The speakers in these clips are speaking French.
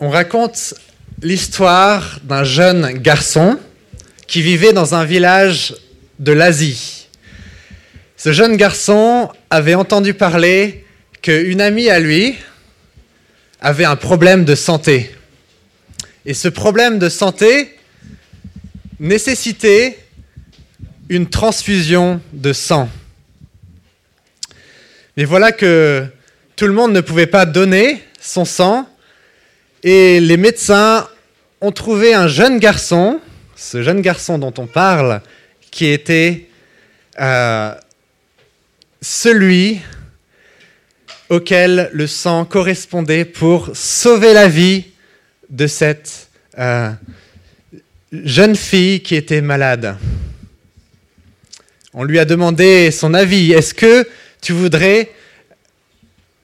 on raconte l'histoire d'un jeune garçon qui vivait dans un village de l'Asie. Ce jeune garçon avait entendu parler qu'une amie à lui avait un problème de santé. Et ce problème de santé nécessitait une transfusion de sang. Mais voilà que tout le monde ne pouvait pas donner son sang et les médecins ont trouvé un jeune garçon, ce jeune garçon dont on parle, qui était euh, celui auquel le sang correspondait pour sauver la vie de cette euh, jeune fille qui était malade. On lui a demandé son avis. Est-ce que tu voudrais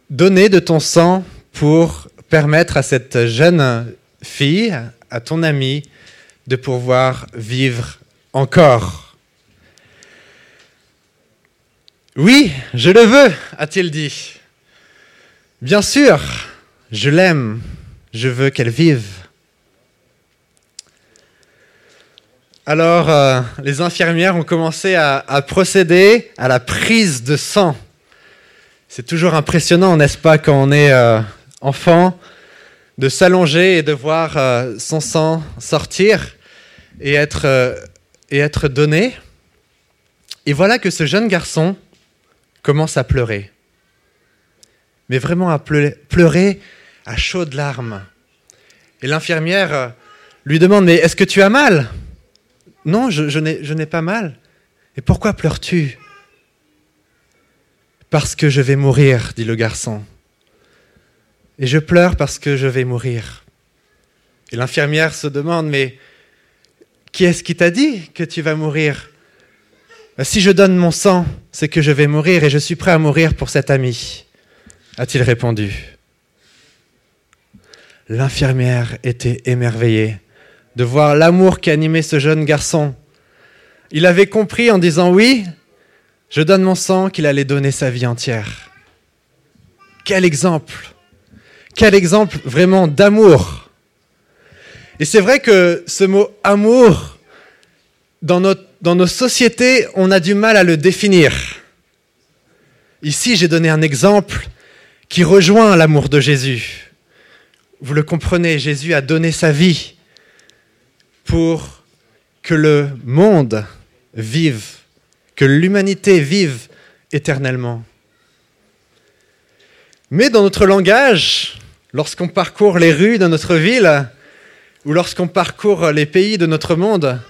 donner de ton sang pour permettre à cette jeune fille, à ton ami, de pouvoir vivre encore Oui, je le veux, a-t-il dit. Bien sûr, je l'aime, je veux qu'elle vive. Alors, euh, les infirmières ont commencé à, à, procéder à la prise de sang. C'est toujours impressionnant, n'est-ce pas, quand on est euh, enfant, de s'allonger et de voir euh, son sang sortir et être, euh, et être donné. Et voilà que ce jeune garçon commence à pleurer. Mais vraiment à pleurer à chaudes larmes. Et l'infirmière euh, lui demande, mais est-ce que tu as mal? Non, je, je n'ai pas mal. Et pourquoi pleures-tu? Parce que je vais mourir, dit le garçon. Et je pleure parce que je vais mourir. Et l'infirmière se demande, mais qui est-ce qui t'a dit que tu vas mourir? Ben, Si je donne mon sang, c'est que je vais mourir et je suis prêt à mourir pour cet ami, a-t-il répondu. L'infirmière était émerveillée de voir l'amour qui animait ce jeune garçon. Il avait compris en disant oui, je donne mon sang qu'il allait donner sa vie entière. Quel exemple quel exemple vraiment d'amour. Et c'est vrai que ce mot amour, dans, nos sociétés, on a du mal à le définir. Ici, j'ai donné un exemple qui rejoint l'amour de Jésus. Vous le comprenez, Jésus a donné sa vie pour que le monde vive, que l'humanité vive éternellement. Mais dans notre langage, lorsqu'on parcourt les rues de notre ville ou lorsqu'on parcourt les pays de notre monde,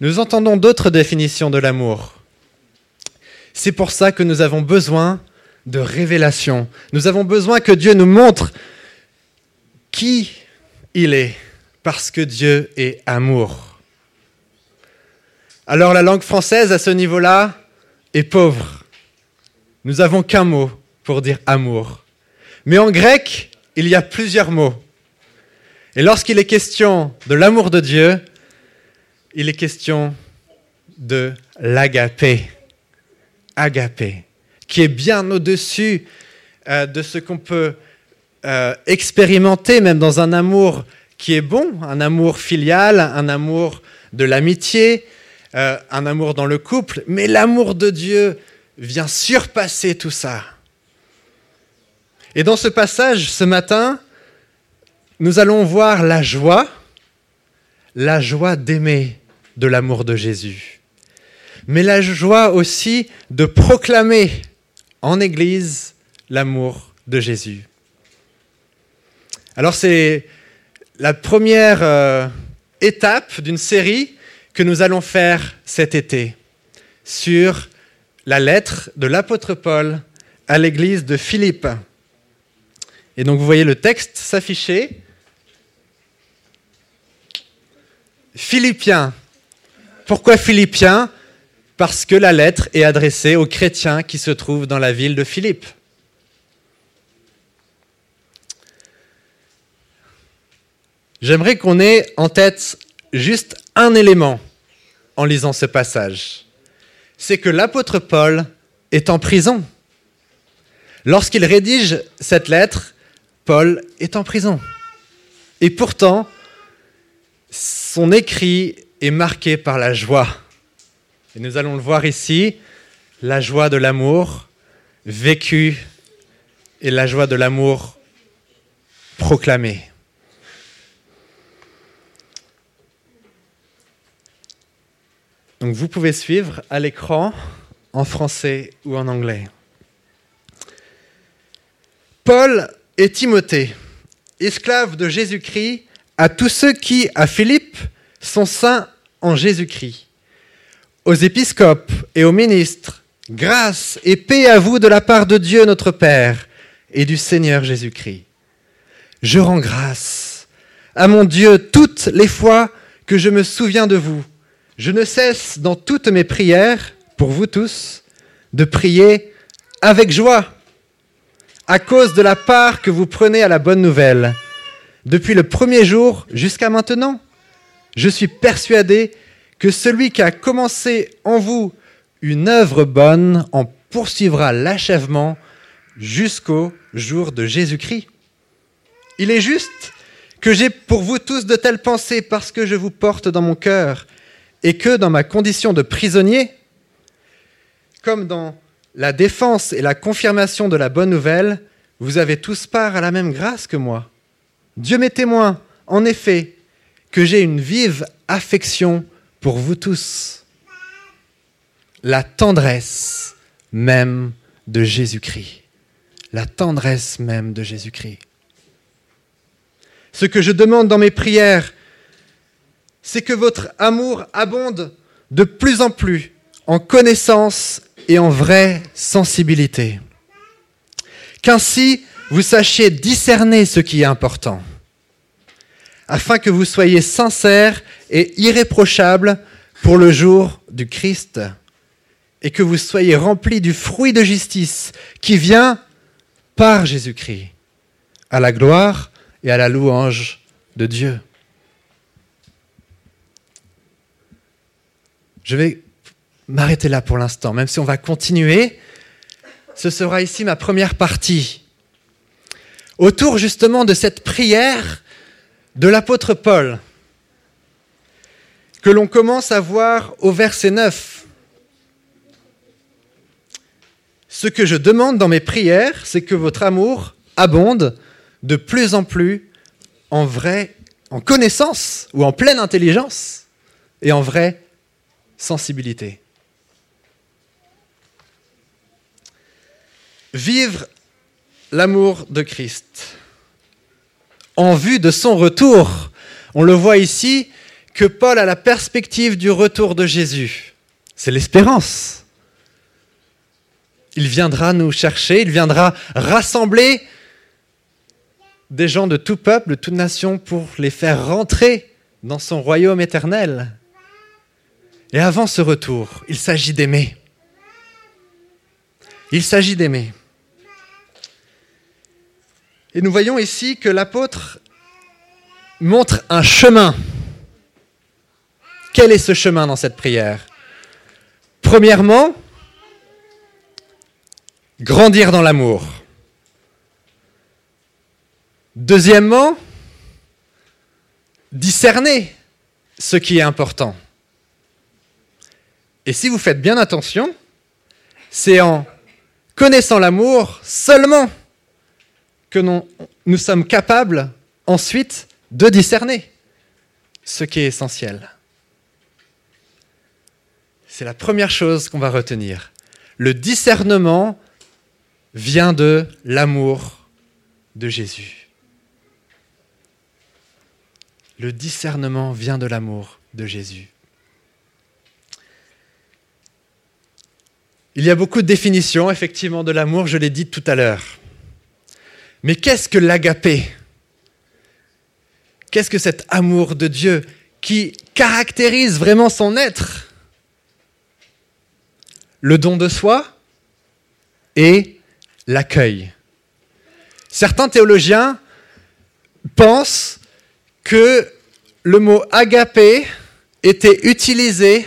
nous entendons d'autres définitions de l'amour. C'est pour ça que nous avons besoin de révélation. Nous avons besoin que Dieu nous montre qui il est, parce que Dieu est amour. Alors la langue française à ce niveau-là est pauvre. Nous n'avons qu'un mot pour dire amour. Mais en grec, il y a plusieurs mots. Et lorsqu'il est question de l'amour de Dieu, il est question de l'agapé. Agapé, qui est bien au-dessus euh, de ce qu'on peut euh, expérimenter, même dans un amour qui est bon, un amour filial, un amour de l'amitié, euh, un amour dans le couple. Mais l'amour de Dieu vient surpasser tout ça. Et dans ce passage, ce matin, nous allons voir la joie, la joie d'aimer de l'amour de Jésus, mais la joie aussi de proclamer en Église l'amour de Jésus. Alors c'est la première euh, étape d'une série que nous allons faire cet été sur la lettre de l'apôtre Paul à l'église de Philippe. Et donc vous voyez le texte s'afficher. Philippiens. Pourquoi Philippiens? Parce que la lettre est adressée aux chrétiens qui se trouvent dans la ville de Philippe. J'aimerais qu'on ait en tête juste un élément en lisant ce passage. C'est que l'apôtre Paul est en prison. Lorsqu'il rédige cette lettre, Paul est en prison. Et pourtant, son écrit est marqué par la joie. Et nous allons le voir ici, la joie de l'amour vécu et la joie de l'amour proclamé. Donc vous pouvez suivre à l'écran en français ou en anglais. Paul et Timothée, esclaves de Jésus-Christ, à tous ceux qui, à Philippe, sont saints en Jésus-Christ, aux épiscopes et aux ministres, grâce et paix à vous de la part de Dieu notre Père et du Seigneur Jésus-Christ. Je rends grâce à mon Dieu toutes les fois que je me souviens de vous. Je ne cesse dans toutes mes prières, pour vous tous, de prier avec joie, à cause de la part que vous prenez à la bonne nouvelle depuis le premier jour jusqu'à maintenant. Je suis persuadé que celui qui a commencé en vous une œuvre bonne en poursuivra l'achèvement jusqu'au jour de Jésus-Christ. Il est juste que j'ai pour vous tous de telles pensées parce que je vous porte dans mon cœur et que dans ma condition de prisonnier, comme dans la défense et la confirmation de la bonne nouvelle, vous avez tous part à la même grâce que moi. Dieu m'est témoin, en effet, que j'ai une vive affection pour vous tous. La tendresse même de Jésus-Christ. La tendresse même de Jésus-Christ. Ce que je demande dans mes prières, c'est que votre amour abonde de plus en plus en connaissance et en vraie sensibilité. Qu'ainsi vous sachiez discerner ce qui est important, afin que vous soyez sincères et irréprochables pour le jour du Christ, et que vous soyez remplis du fruit de justice qui vient par Jésus-Christ, à la gloire et à la louange de Dieu. Je vais m'arrêter là pour l'instant, même si on va continuer. Ce sera ici ma première partie autour justement de cette prière de l'apôtre Paul, que l'on commence à voir au verset 9. Ce que je demande dans mes prières, c'est que votre amour abonde de plus en plus en vrai, en connaissance ou en pleine intelligence et en vraie sensibilité. Vivre l'amour de Christ. En vue de son retour, on le voit ici que Paul a la perspective du retour de Jésus. C'est l'espérance. Il viendra nous chercher, il viendra rassembler des gens de tout peuple, de toute nation, pour les faire rentrer dans son royaume éternel. Et avant ce retour, il s'agit d'aimer. Il s'agit d'aimer. Et nous voyons ici que l'apôtre montre un chemin. Quel est ce chemin dans cette prière? Premièrement, grandir dans l'amour. Deuxièmement, discerner ce qui est important. Et si vous faites bien attention, c'est en connaissant l'amour seulement que nous, sommes capables ensuite de discerner ce qui est essentiel. C'est la première chose qu'on va retenir. Le discernement vient de l'amour de Jésus. Le discernement vient de l'amour de Jésus. Il y a beaucoup de définitions, effectivement, de l'amour, je l'ai dit tout à l'heure. Mais qu'est-ce que l'agapé? Qu'est-ce que cet amour de Dieu qui caractérise vraiment son être? Le don de soi et l'accueil. Certains théologiens pensent que le mot agapé était utilisé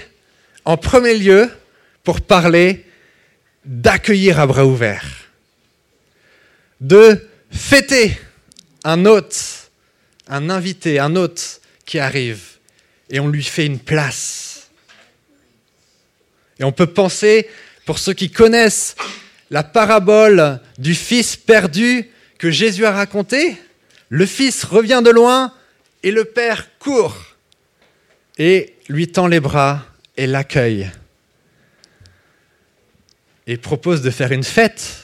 en premier lieu pour parler d'accueillir à bras ouverts, de fêter un hôte, un invité, un hôte qui arrive, et on lui fait une place. Et on peut penser, pour ceux qui connaissent la parabole du fils perdu que Jésus a raconté, le fils revient de loin et le père court et lui tend les bras et l'accueille et propose de faire une fête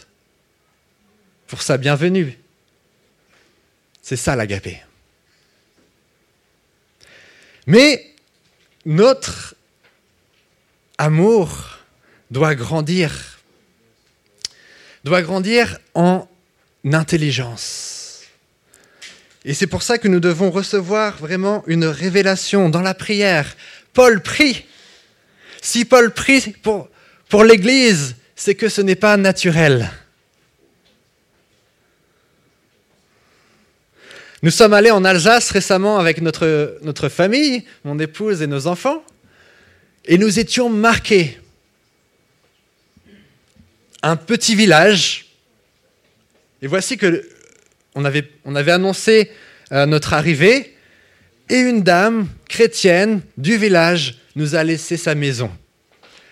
pour sa bienvenue. C'est ça l'agapé. Mais notre amour doit grandir, doit grandir en intelligence. Et c'est pour ça que nous devons recevoir vraiment une révélation dans la prière. Paul prie. Si Paul prie pour, pour l'Église, c'est que ce n'est pas naturel. Nous sommes allés en Alsace récemment avec notre, notre famille, mon épouse et nos enfants, et nous étions marqués. Un petit village, et voici que on avait, on avait annoncé euh, notre arrivée, et une dame chrétienne du village nous a laissé sa maison.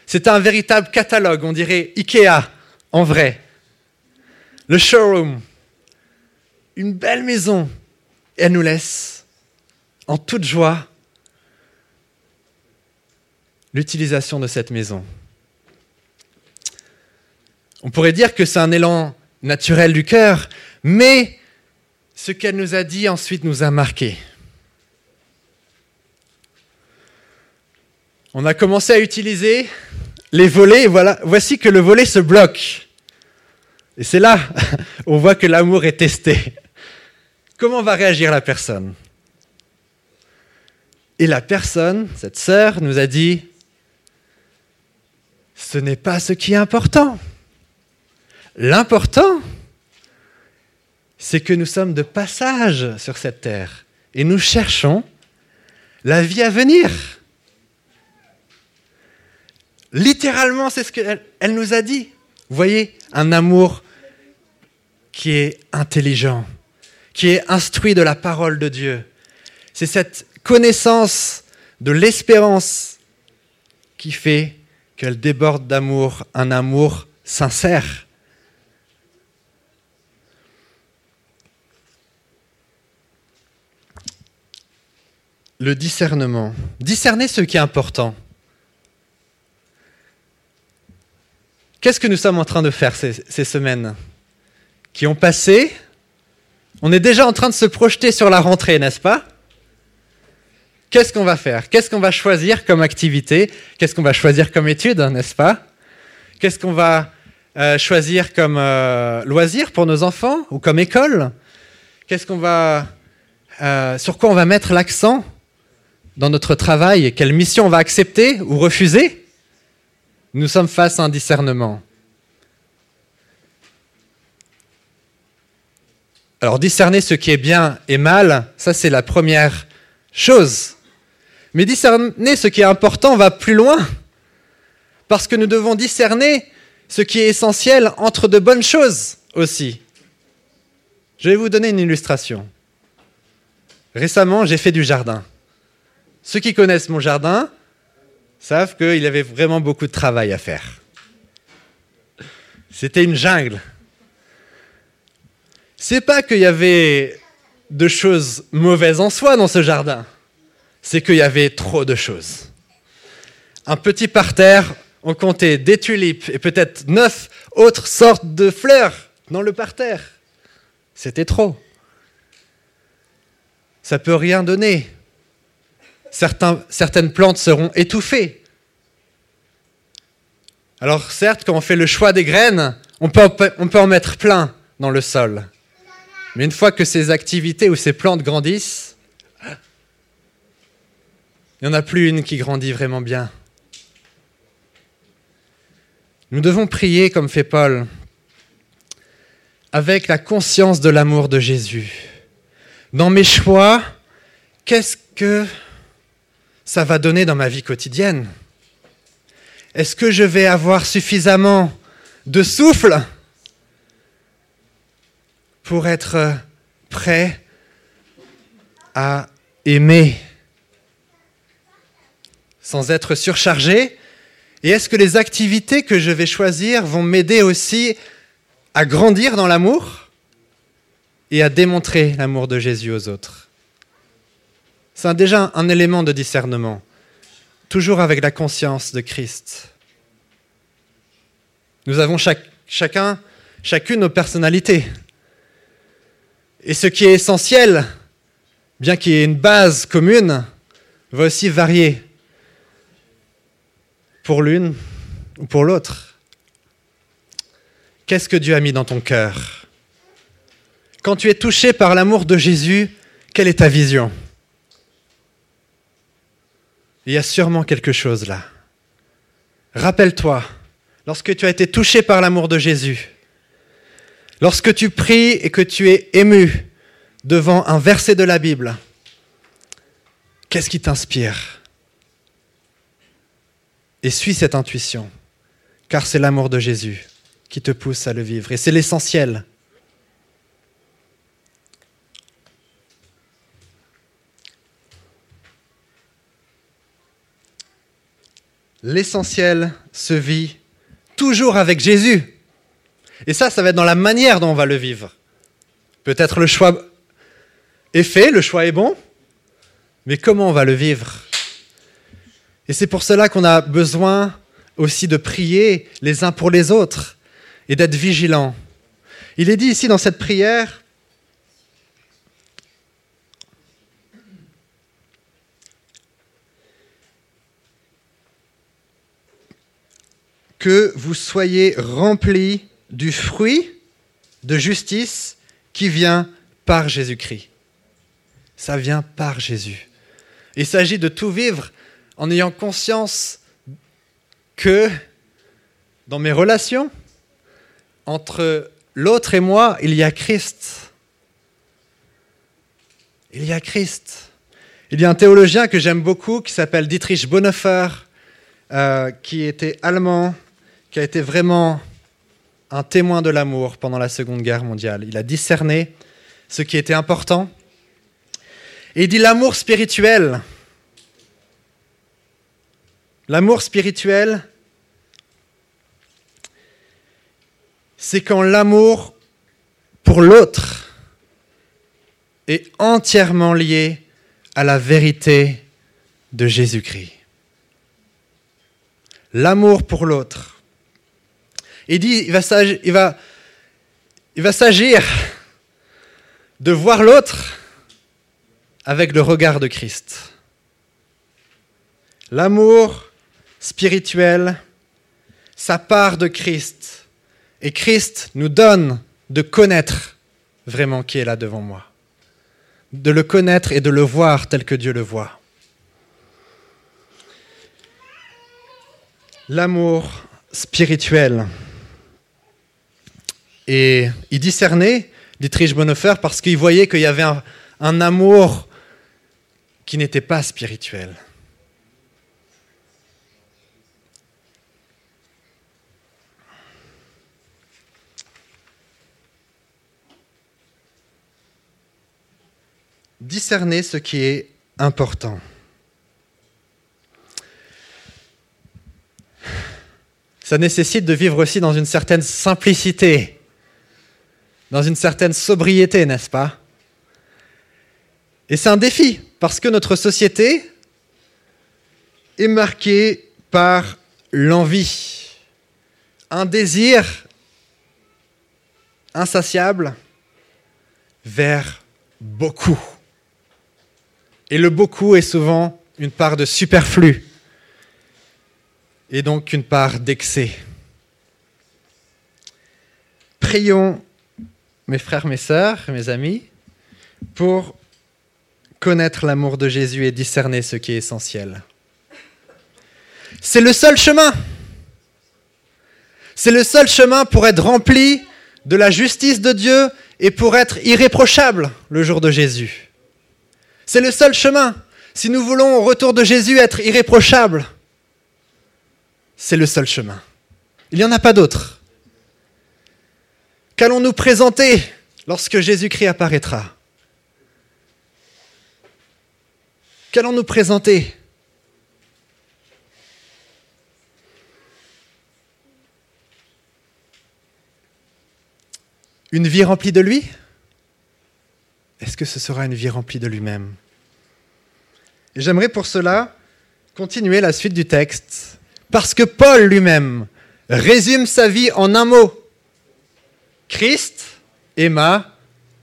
C'est un véritable catalogue, on dirait Ikea en vrai. Le showroom, une belle maison, elle nous laisse en toute joie l'utilisation de cette maison. On pourrait dire que c'est un élan naturel du cœur, mais ce qu'elle nous a dit ensuite nous a marqué. On a commencé à utiliser les volets, et voilà, voici que le volet se bloque. Et c'est là, on voit que l'amour est testé. Comment va réagir la personne? Et la personne, cette sœur, nous a dit, ce n'est pas ce qui est important. L'important, c'est que nous sommes de passage sur cette terre et nous cherchons la vie à venir. Littéralement, c'est ce qu'elle elle nous a dit. Vous voyez, un amour qui est intelligent, qui est instruit de la parole de Dieu. C'est cette connaissance de l'espérance qui fait qu'elle déborde d'amour, un amour sincère. Le discernement. Discerner ce qui est important. Qu'est-ce que nous sommes en train de faire ces, ces semaines qui ont passé on est déjà en train de se projeter sur la rentrée, n'est-ce pas? Qu'est-ce qu'on va faire? Qu'est-ce qu'on va choisir comme activité? Qu'est-ce qu'on va choisir comme étude, n'est-ce pas? Qu'est-ce qu'on va euh, choisir comme euh, loisir pour nos enfants ou comme école? Qu'est-ce qu'on va, euh, sur quoi on va mettre l'accent dans notre travail? Quelle mission on va accepter ou refuser? Nous sommes face à un discernement. Alors discerner ce qui est bien et mal, ça c'est la première chose. Mais discerner ce qui est important va plus loin, parce que nous devons discerner ce qui est essentiel entre de bonnes choses aussi. Je vais vous donner une illustration. Récemment, j'ai fait du jardin. Ceux qui connaissent mon jardin savent qu'il avait vraiment beaucoup de travail à faire. C'était une jungle c'est pas qu'il y avait de choses mauvaises en soi dans ce jardin, c'est qu'il y avait trop de choses. Un petit parterre, on comptait des tulipes et peut-être neuf autres sortes de fleurs dans le parterre. C'était trop. Ça peut rien donner. certaines plantes seront étouffées. Alors certes, quand on fait le choix des graines, on peut, on peut en mettre plein dans le sol. Mais une fois que ces activités ou ces plantes grandissent, il n'y en a plus une qui grandit vraiment bien. Nous devons prier comme fait Paul, avec la conscience de l'amour de Jésus. Dans mes choix, qu'est-ce que ça va donner dans ma vie quotidienne? Est-ce que je vais avoir suffisamment de souffle? Pour être prêt à aimer sans être surchargé Et est-ce que les activités que je vais choisir vont m'aider aussi à grandir dans l'amour et à démontrer l'amour de Jésus aux autres? C'est déjà un élément de discernement, toujours avec la conscience de Christ. Nous avons chacun, chacune nos personnalités. Et ce qui est essentiel, bien qu'il y ait une base commune, va aussi varier pour l'une ou pour l'autre. Qu'est-ce que Dieu a mis dans ton cœur? Quand tu es touché par l'amour de Jésus, quelle est ta vision? Il y a sûrement quelque chose là. Rappelle-toi, lorsque tu as été touché par l'amour de Jésus, lorsque tu pries et que tu es ému devant un verset de la Bible, qu'est-ce qui t'inspire? Et suis cette intuition, car c'est l'amour de Jésus qui te pousse à le vivre, et c'est l'essentiel. L'essentiel se vit toujours avec Jésus. Et ça, ça va être dans la manière dont on va le vivre. Peut-être le choix est fait, le choix est bon, mais comment on va le vivre? Et c'est pour cela qu'on a besoin aussi de prier les uns pour les autres et d'être vigilants. Il est dit ici dans cette prière, que vous soyez remplis du fruit de justice qui vient par Jésus-Christ. Ça vient par Jésus. Il s'agit de tout vivre en ayant conscience que dans mes relations, entre l'autre et moi, il y a Christ. Il y a Christ. Il y a un théologien que j'aime beaucoup qui s'appelle Dietrich Bonhoeffer, euh, qui était allemand, qui a été vraiment un témoin de l'amour pendant la Seconde Guerre mondiale. Il a discerné ce qui était important. Et il dit l'amour spirituel. L'amour spirituel, c'est quand l'amour pour l'autre est entièrement lié à la vérité de Jésus-Christ. L'amour pour l'autre il dit, il va, il va s'agir de voir l'autre avec le regard de Christ. L'amour spirituel, ça part de Christ. Et Christ nous donne de connaître vraiment qui est là devant moi. De le connaître et de le voir tel que Dieu le voit. L'amour spirituel. Et il discernait Dietrich Bonhoeffer parce qu'il voyait qu'il y avait un, un amour qui n'était pas spirituel. Discerner ce qui est important. Ça nécessite de vivre aussi dans une certaine simplicité dans une certaine sobriété, n'est-ce pas? Et c'est un défi, parce que notre société est marquée par l'envie, un désir insatiable vers beaucoup. Et le beaucoup est souvent une part de superflu et donc une part d'excès. Prions mes frères, mes sœurs, mes amis, pour connaître l'amour de Jésus et discerner ce qui est essentiel. C'est le seul chemin. C'est le seul chemin pour être rempli de la justice de Dieu et pour être irréprochable le jour de Jésus. C'est le seul chemin. Si nous voulons au retour de Jésus être irréprochable, c'est le seul chemin. Il n'y en a pas d'autre. Qu'allons-nous présenter lorsque Jésus-Christ apparaîtra? Qu'allons-nous présenter? Une vie remplie de lui? Est-ce que ce sera une vie remplie de lui-même? J'aimerais pour cela continuer la suite du texte, parce que Paul lui-même résume sa vie en un mot. Christ est ma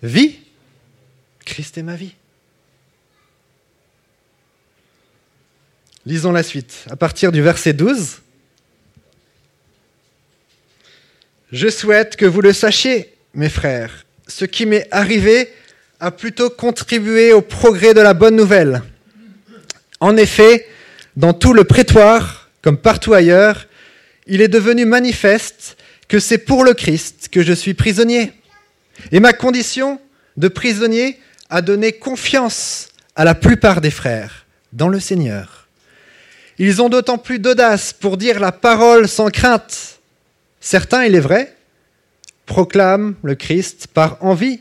vie. Christ est ma vie. Lisons la suite, à partir du verset 12. Je souhaite que vous le sachiez, mes frères. Ce qui m'est arrivé a plutôt contribué au progrès de la bonne nouvelle. En effet, dans tout le prétoire, comme partout ailleurs, il est devenu manifeste que c'est pour le Christ que je suis prisonnier. Et ma condition de prisonnier a donné confiance à la plupart des frères dans le Seigneur. Ils ont d'autant plus d'audace pour dire la parole sans crainte. Certains, il est vrai, proclament le Christ par envie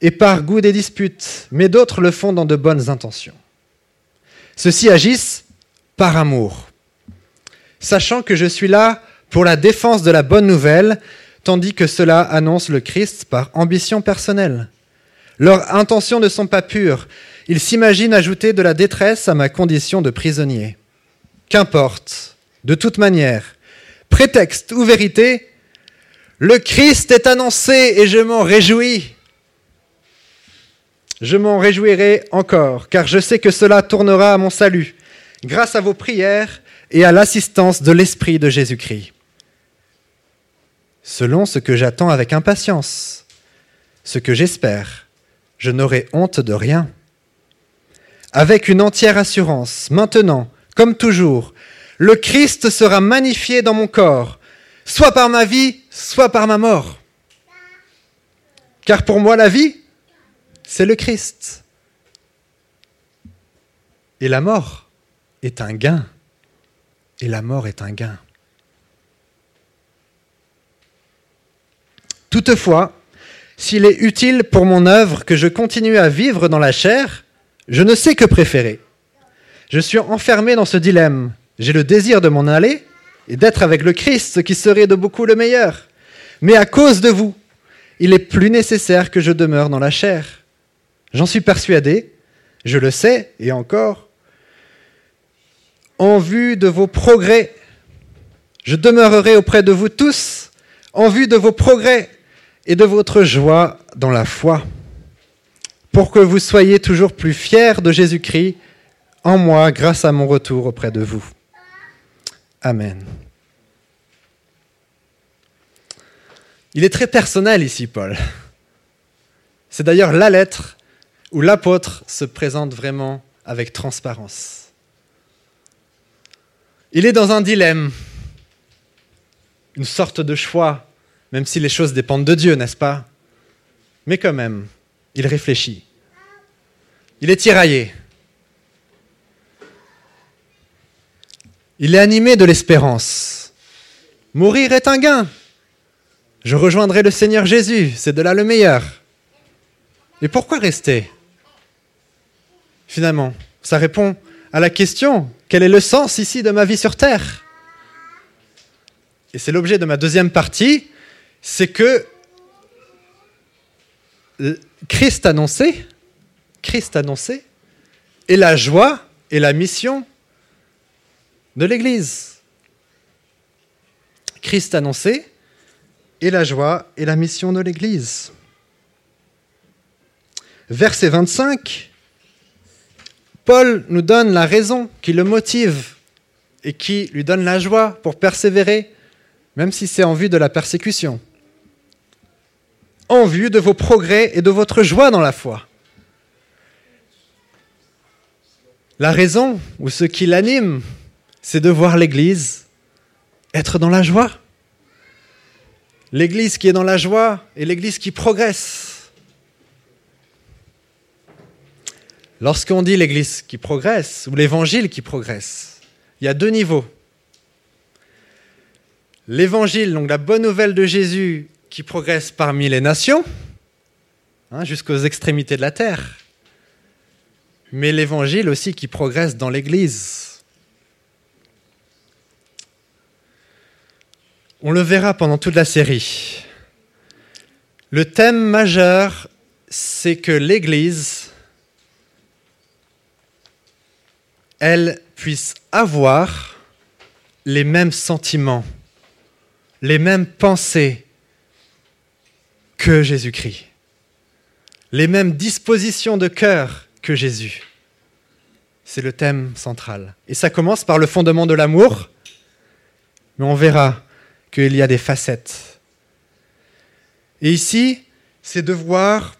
et par goût des disputes, mais d'autres le font dans de bonnes intentions. Ceux-ci agissent par amour, sachant que je suis là pour la défense de la bonne nouvelle, tandis que cela annonce le Christ par ambition personnelle. Leurs intentions ne sont pas pures, ils s'imaginent ajouter de la détresse à ma condition de prisonnier. Qu'importe, de toute manière, prétexte ou vérité, le Christ est annoncé et je m'en réjouis. Je m'en réjouirai encore, car je sais que cela tournera à mon salut, grâce à vos prières et à l'assistance de l'Esprit de Jésus-Christ. Selon ce que j'attends avec impatience, ce que j'espère, je n'aurai honte de rien. Avec une entière assurance, maintenant, comme toujours, le Christ sera magnifié dans mon corps, soit par ma vie, soit par ma mort. Car pour moi, la vie, c'est le Christ. Et la mort est un gain. Et la mort est un gain. Toutefois, s'il est utile pour mon œuvre que je continue à vivre dans la chair, je ne sais que préférer. Je suis enfermé dans ce dilemme. J'ai le désir de m'en aller et d'être avec le Christ, ce qui serait de beaucoup le meilleur. Mais à cause de vous, il est plus nécessaire que je demeure dans la chair. J'en suis persuadé, je le sais, et encore, en vue de vos progrès, je demeurerai auprès de vous tous, en vue de vos progrès et de votre joie dans la foi, pour que vous soyez toujours plus fiers de Jésus-Christ en moi grâce à mon retour auprès de vous. Amen. Il est très personnel ici, Paul. C'est d'ailleurs la lettre où l'apôtre se présente vraiment avec transparence. Il est dans un dilemme, une sorte de choix, même si les choses dépendent de Dieu, n'est-ce pas? Mais quand même, il réfléchit. Il est tiraillé. Il est animé de l'espérance. Mourir est un gain. Je rejoindrai le Seigneur Jésus, c'est de là le meilleur. Et pourquoi rester? Finalement, ça répond à la question, quel est le sens ici de ma vie sur Terre? Et c'est l'objet de ma deuxième partie, c'est que Christ annoncé, Christ annoncé, est la joie et la mission de l'Église. Christ annoncé est la joie et la mission de l'Église. Verset 25, Paul nous donne la raison qui le motive et qui lui donne la joie pour persévérer, même si c'est en vue de la persécution. En vue de vos progrès et de votre joie dans la foi. La raison, ou ce qui l'anime, c'est de voir l'Église être dans la joie. L'Église qui est dans la joie et l'Église qui progresse. Lorsqu'on dit l'Église qui progresse ou l'Évangile qui progresse, il y a deux niveaux. L'Évangile, donc la bonne nouvelle de Jésus qui progresse parmi les nations, hein, jusqu'aux extrémités de la terre. mais l'évangile aussi qui progresse dans l'Église. On le verra pendant toute la série. Le thème majeur, c'est que l'Église, elle puisse avoir les mêmes sentiments, les mêmes pensées que Jésus-Christ, les mêmes dispositions de cœur que Jésus. C'est le thème central. Et ça commence par le fondement de l'amour, mais on verra qu'il y a des facettes. Et ici, c'est de voir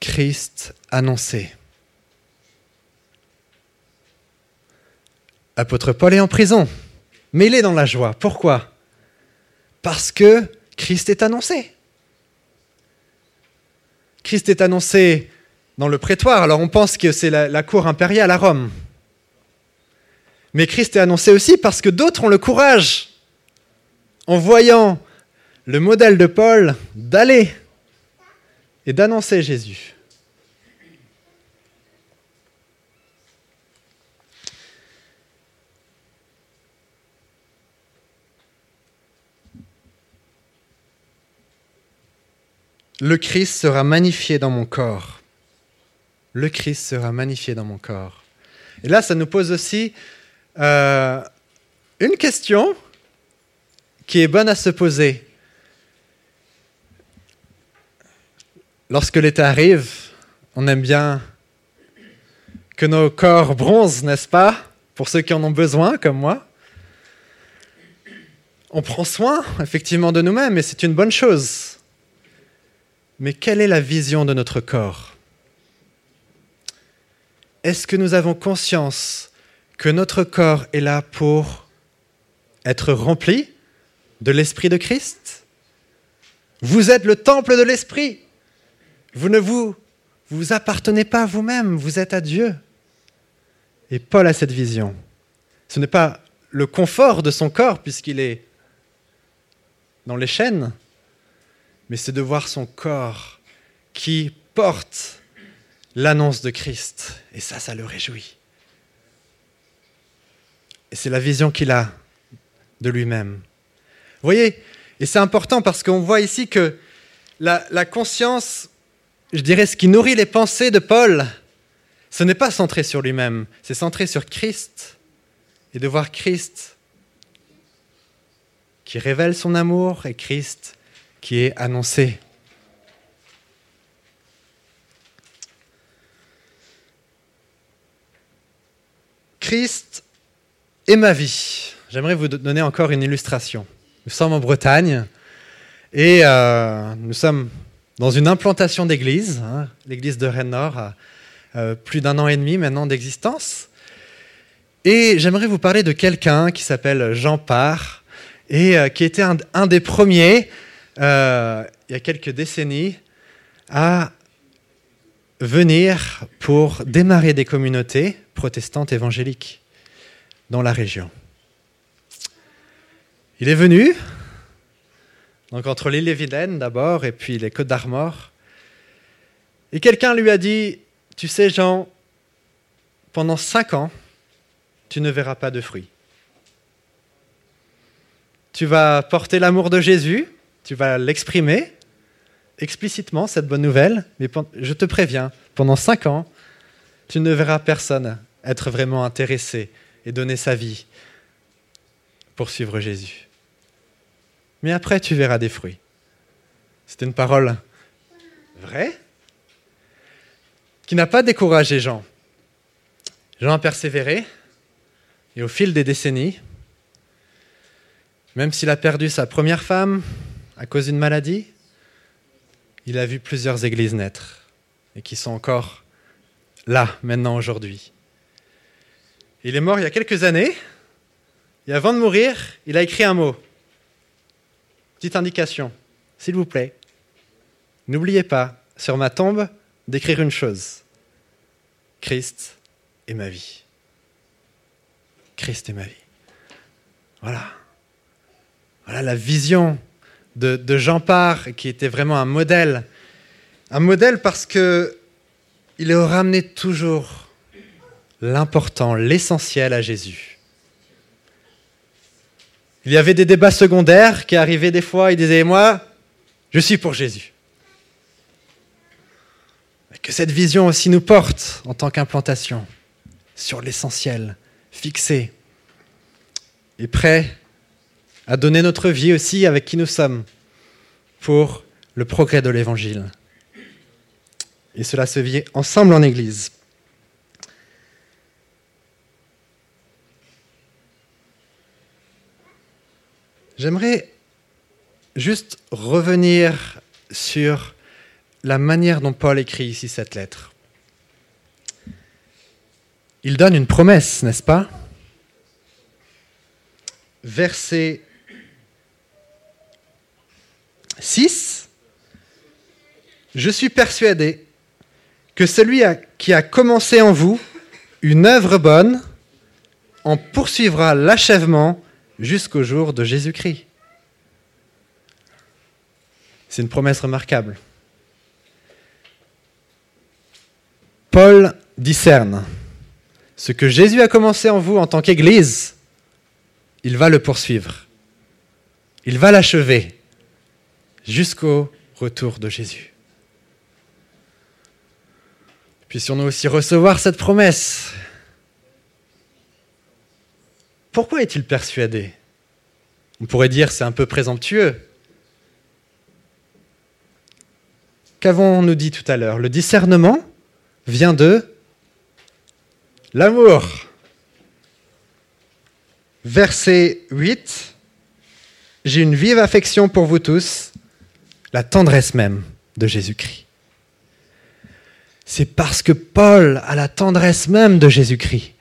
Christ annoncé. Apôtre Paul est en prison, est dans la joie. Pourquoi? Parce que Christ est annoncé. Christ est annoncé dans le prétoire, alors on pense que c'est la, cour impériale à Rome. Mais Christ est annoncé aussi parce que d'autres ont le courage, en voyant le modèle de Paul, d'aller et d'annoncer Jésus. Le Christ sera magnifié dans mon corps. Le Christ sera magnifié dans mon corps. Et là, ça nous pose aussi euh, une question qui est bonne à se poser. Lorsque l'été arrive, on aime bien que nos corps bronzent, n'est-ce pas Pour ceux qui en ont besoin, comme moi. On prend soin, effectivement, de nous-mêmes, et c'est une bonne chose. Mais quelle est la vision de notre corps? Est-ce que nous avons conscience que notre corps est là pour être rempli de l'Esprit de Christ? Vous êtes le temple de l'Esprit. Vous ne vous, vous appartenez pas à vous-même, vous êtes à Dieu. Et Paul a cette vision. Ce n'est pas le confort de son corps puisqu'il est dans les chaînes, mais c'est de voir son corps qui porte l'annonce de Christ. Et ça, ça le réjouit. Et c'est la vision qu'il a de lui-même. Vous voyez, et c'est important parce qu'on voit ici que la, la, conscience, je dirais, ce qui nourrit les pensées de Paul, ce n'est pas centré sur lui-même, c'est centré sur Christ. Et de voir Christ qui révèle son amour et Christ qui est annoncé. Christ est ma vie. J'aimerais vous donner encore une illustration. Nous sommes en Bretagne et euh, nous sommes dans une implantation d'église. Hein. L'église de Rennes-Nord euh, plus d'un an et demi maintenant d'existence. Et j'aimerais vous parler de quelqu'un qui s'appelle Jean Parr et euh, qui était un des premiers euh, il y a quelques décennies, à venir pour démarrer des communautés protestantes évangéliques dans la région. Il est venu, donc entre l'île et Vilaine d'abord, et puis les Côtes d'Armor, et quelqu'un lui a dit, tu sais Jean, pendant cinq ans, tu ne verras pas de fruits. Tu vas porter l'amour de Jésus, tu vas l'exprimer explicitement, cette bonne nouvelle, mais je te préviens, pendant cinq ans, tu ne verras personne être vraiment intéressé et donner sa vie pour suivre Jésus. Mais après, tu verras des fruits. C'est une parole vraie qui n'a pas découragé Jean. Jean a persévéré et au fil des décennies, même s'il a perdu sa première femme, à cause d'une maladie, il a vu plusieurs églises naître et qui sont encore là maintenant aujourd'hui. Il est mort il y a quelques années et avant de mourir, il a écrit un mot. Petite indication, s'il vous plaît. N'oubliez pas, sur ma tombe, d'écrire une chose. Christ est ma vie. Christ est ma vie. Voilà. Voilà la vision de, Jean Parr, qui était vraiment un modèle Un modèle parce que il ramené toujours l'important, l'essentiel à Jésus. Il y avait des débats secondaires qui arrivaient des fois, il disait, moi, je suis pour Jésus. Que cette vision aussi nous porte en tant qu'implantation sur l'essentiel, fixé et prêt à donner notre vie aussi avec qui nous sommes pour le progrès de l'Évangile. Et cela se vit ensemble en Église. J'aimerais juste revenir sur la manière dont Paul écrit ici cette lettre. Il donne une promesse, n'est-ce pas? Verset 6. Je suis persuadé que celui qui a commencé en vous une œuvre bonne en poursuivra l'achèvement jusqu'au jour de Jésus-Christ. C'est une promesse remarquable. Paul discerne ce que Jésus a commencé en vous en tant qu'Église, il va le poursuivre. Il va l'achever jusqu'au retour de Jésus. Puissions-nous aussi recevoir cette promesse? Pourquoi est-il persuadé? On pourrait dire c'est un peu présomptueux. Qu'avons-nous dit tout à l'heure? Le discernement vient de l'amour. Verset 8. J'ai une vive affection pour vous tous, la tendresse même de Jésus-Christ. C'est parce que Paul a la tendresse même de Jésus-Christ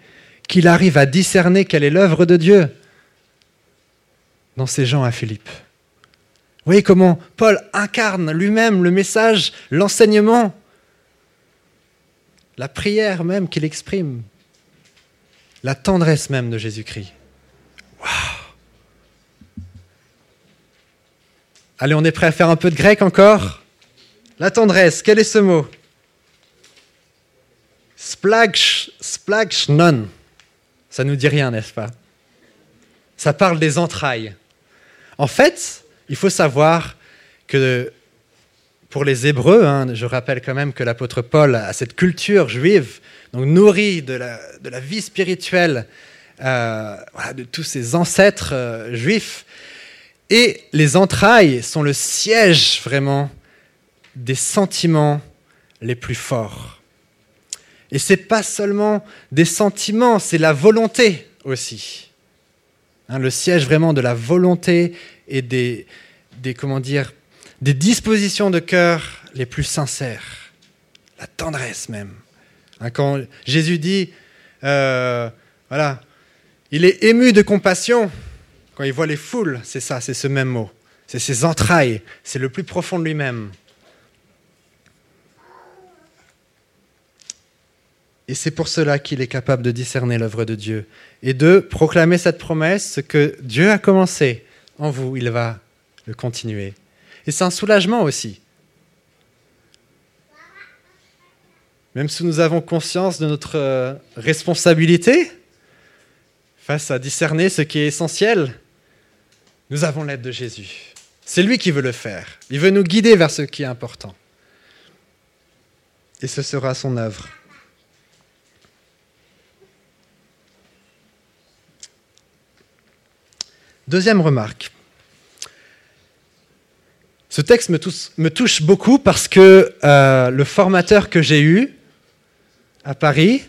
qu'il arrive à discerner quelle est l'œuvre de Dieu dans ces gens à Philippe. Vous voyez comment Paul incarne lui-même le message, l'enseignement, la prière même qu'il exprime, la tendresse même de Jésus-Christ. Waouh Allez, on est prêt à faire un peu de grec encore La tendresse, quel est ce mot Splagch, non. Ça nous dit rien, n'est-ce pas Ça parle des entrailles. En fait, il faut savoir que pour les Hébreux, hein, je rappelle quand même que l'apôtre Paul a cette culture juive, donc nourrie de la, de la vie spirituelle euh, de tous ses ancêtres euh, juifs. Et les entrailles sont le siège vraiment des sentiments les plus forts. Et c'est pas seulement des sentiments, c'est la volonté aussi. Hein, le siège vraiment de la volonté et des, des, comment dire, des dispositions de cœur les plus sincères, la tendresse même. Hein, quand Jésus dit, euh, voilà, il est ému de compassion quand il voit les foules, c'est ça, c'est ce même mot. C'est ses entrailles, c'est le plus profond de lui-même. Et c'est pour cela qu'il est capable de discerner l'œuvre de Dieu et de proclamer cette promesse, ce que Dieu a commencé en vous, il va le continuer. Et c'est un soulagement aussi. Même si nous avons conscience de notre euh, responsabilité face à discerner ce qui est essentiel, nous avons l'aide de Jésus. C'est lui qui veut le faire. Il veut nous guider vers ce qui est important. Et ce sera son œuvre. Deuxième remarque. Ce texte me touche, beaucoup parce que euh, le formateur que j'ai eu à Paris,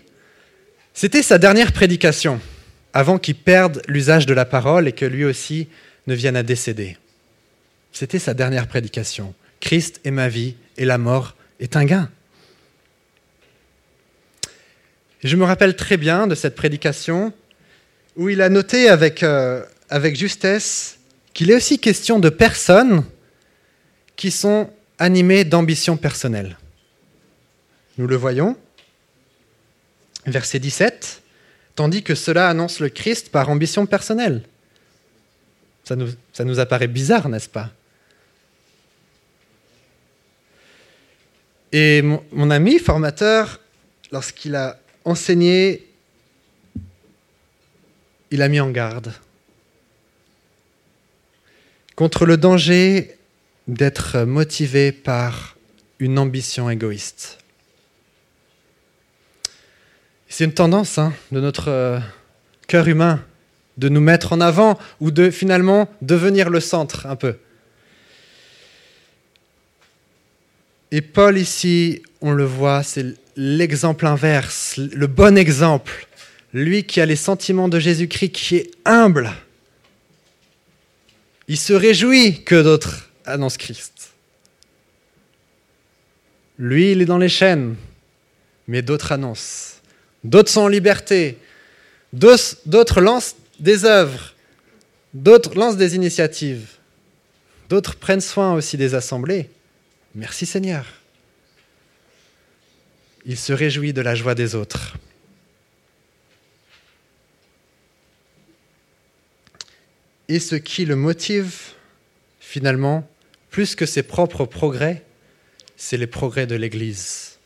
c'était sa dernière prédication avant qu'il perde l'usage de la parole et que lui aussi ne vienne à décéder. C'était sa dernière prédication. Christ est ma vie et la mort est un gain. je me rappelle très bien de cette prédication où il a noté avec, euh, avec justesse qu'il est aussi question de personnes qui sont animées d'ambition personnelle. Nous le voyons. Verset 17 tandis que cela annonce le Christ par ambition personnelle. Ça nous, apparaît bizarre, n'est-ce pas? Et mon, mon ami formateur, lorsqu'il a enseigné, il a mis en garde contre le danger d'être motivé par une ambition égoïste. C'est une tendance hein, de notre euh, cœur humain de nous mettre en avant ou de finalement devenir le centre un peu. Et Paul ici, on le voit, c'est l'exemple inverse, le bon exemple. Lui qui a les sentiments de Jésus-Christ, qui est humble. Il se réjouit que d'autres annoncent Christ. Lui, il est dans les chaînes, mais d'autres annoncent. D'autres sont en liberté. D'autres lancent des œuvres. D'autres lancent des initiatives. D'autres prennent soin aussi des assemblées. Merci Seigneur. Il se réjouit de la joie des autres. Et ce qui le motive, finalement, plus que ses propres progrès, c'est les progrès de l'Église.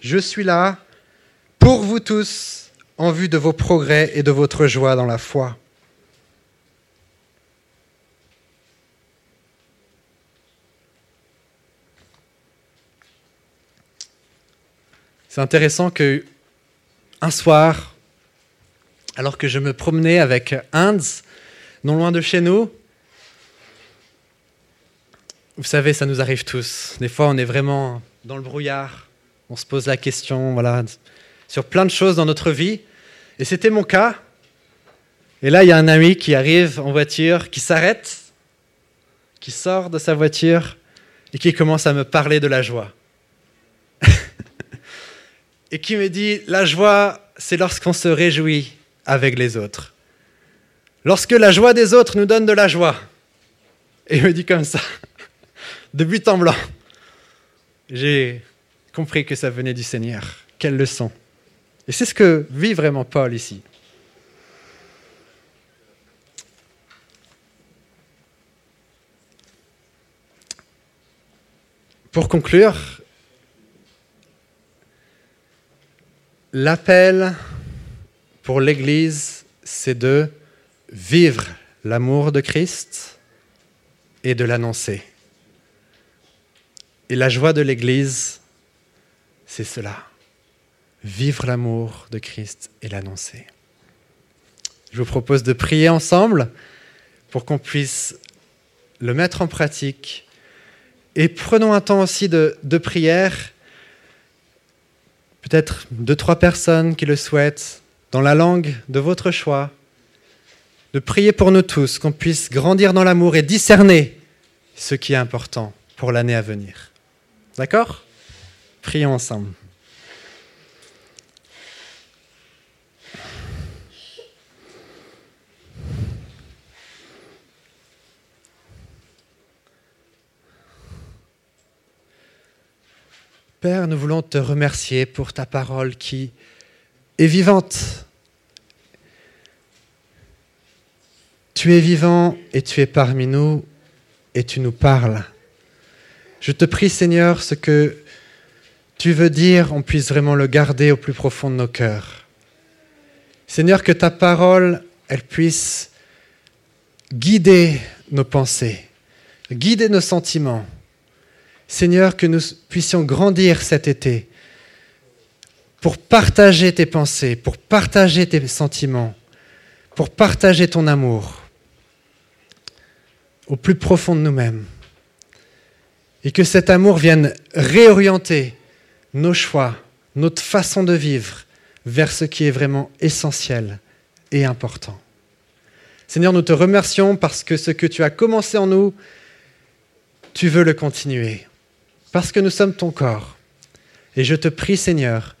Je suis là pour vous tous en vue de vos progrès et de votre joie dans la foi. C'est intéressant que un soir, alors que je me promenais avec Hans, non loin de chez nous, vous savez, ça nous arrive tous. Des fois, on est vraiment dans le brouillard, on se pose la question, voilà, sur plein de choses dans notre vie. Et c'était mon cas. Et là, il y a un ami qui arrive en voiture, qui s'arrête, qui sort de sa voiture et qui commence à me parler de la joie et qui me dit, la joie, c'est lorsqu'on se réjouit avec les autres. Lorsque la joie des autres nous donne de la joie. Et il me dit comme ça, de but en blanc. J'ai compris que ça venait du Seigneur. Quelle leçon. Et c'est ce que vit vraiment Paul ici. Pour conclure, L'appel pour l'Église, c'est de vivre l'amour de Christ et de l'annoncer. Et la joie de l'Église, c'est cela. Vivre l'amour de Christ et l'annoncer. Je vous propose de prier ensemble pour qu'on puisse le mettre en pratique. Et prenons un temps aussi de, prière peut-être deux, trois personnes qui le souhaitent, dans la langue de votre choix, de prier pour nous tous, qu'on puisse grandir dans l'amour et discerner ce qui est important pour l'année à venir. D'accord? Prions ensemble. Père, nous voulons te remercier pour ta parole qui est vivante. Tu es vivant et tu es parmi nous et tu nous parles. Je te prie Seigneur, ce que tu veux dire, on puisse vraiment le garder au plus profond de nos cœurs. Seigneur, que ta parole, elle puisse guider nos pensées, guider nos sentiments, Seigneur, que nous puissions grandir cet été pour partager tes pensées, pour partager tes sentiments, pour partager ton amour au plus profond de nous-mêmes. Et que cet amour vienne réorienter nos choix, notre façon de vivre vers ce qui est vraiment essentiel et important. Seigneur, nous te remercions parce que ce que tu as commencé en nous, tu veux le continuer parce que nous sommes ton corps. Et je te prie, Seigneur,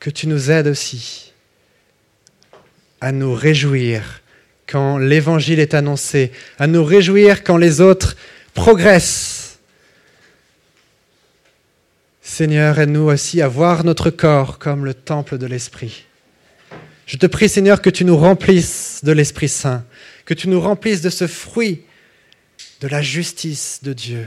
que tu nous aides aussi à nous réjouir quand l'Évangile est annoncé, à nous réjouir quand les autres progressent. Seigneur, aide-nous aussi à voir notre corps comme le temple de l'Esprit. Je te prie, Seigneur, que tu nous remplisses de l'Esprit Saint, que tu nous remplisses de ce fruit de la justice de Dieu,